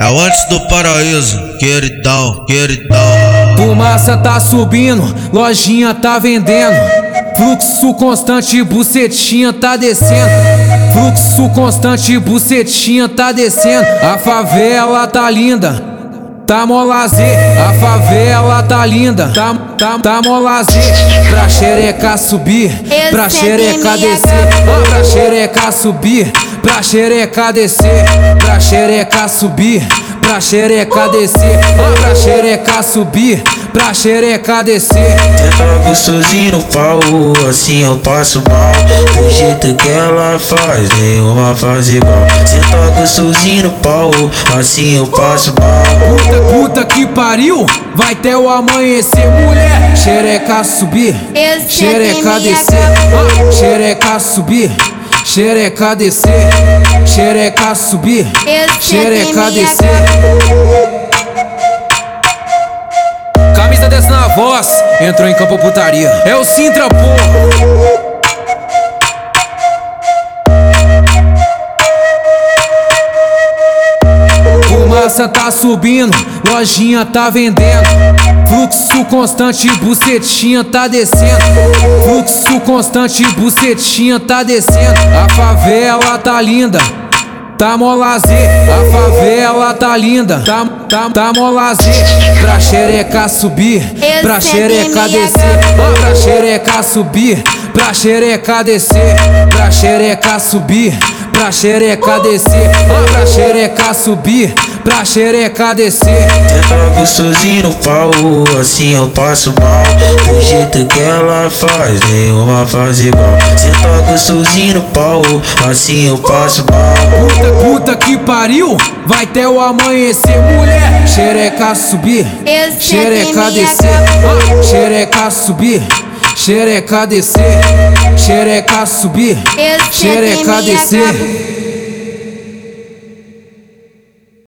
É antes do paraíso, queridão, queridão. Fumaça tá subindo, lojinha tá vendendo. Fluxo constante, bucetinha tá descendo. Fluxo constante, bucetinha tá descendo. A favela tá linda. Tá mó lazer, a favela tá linda, tá, tá, tá mó lazer Pra xereca subir, pra xereca descer Pra xereca subir, pra xereca descer Pra xereca subir, pra xereca descer Pra xereca subir, pra xereca descer. Ela gostosinho no pau, assim eu passo mal. Do jeito que ela faz, nenhuma faz igual. Cê tá gostosinho no pau, assim eu passo mal. Puta, puta que pariu, vai até o amanhecer Mulher, xereca subir, xereca descer Xereca subir, xereca descer Xereca subir, xereca descer Camisa dessa na voz, entrou em campo putaria. É o Sintra, porra. Fumaça tá subindo, lojinha tá vendendo. Fluxo constante, bucetinha tá descendo. Fluxo constante, bucetinha tá descendo. A favela tá linda. Tá mó lazer, a favela tá linda, tá, tá, tá mó lazer Pra xereca subir, pra xereca descer Pra xereca subir, pra xereca descer Pra xereca subir, pra xereca descer Pra xereca subir, pra xereca descer. Ela gostosinho no pau, assim eu passo mal. Do jeito que ela faz, nenhuma faz igual. Cê tá gostosinho no pau, assim eu passo mal. Puta, puta que pariu, vai até o amanhecer Mulher, xereca subir, xereca descer. ah, Xereca subir, xereca descer. Xereca subir, xereca descer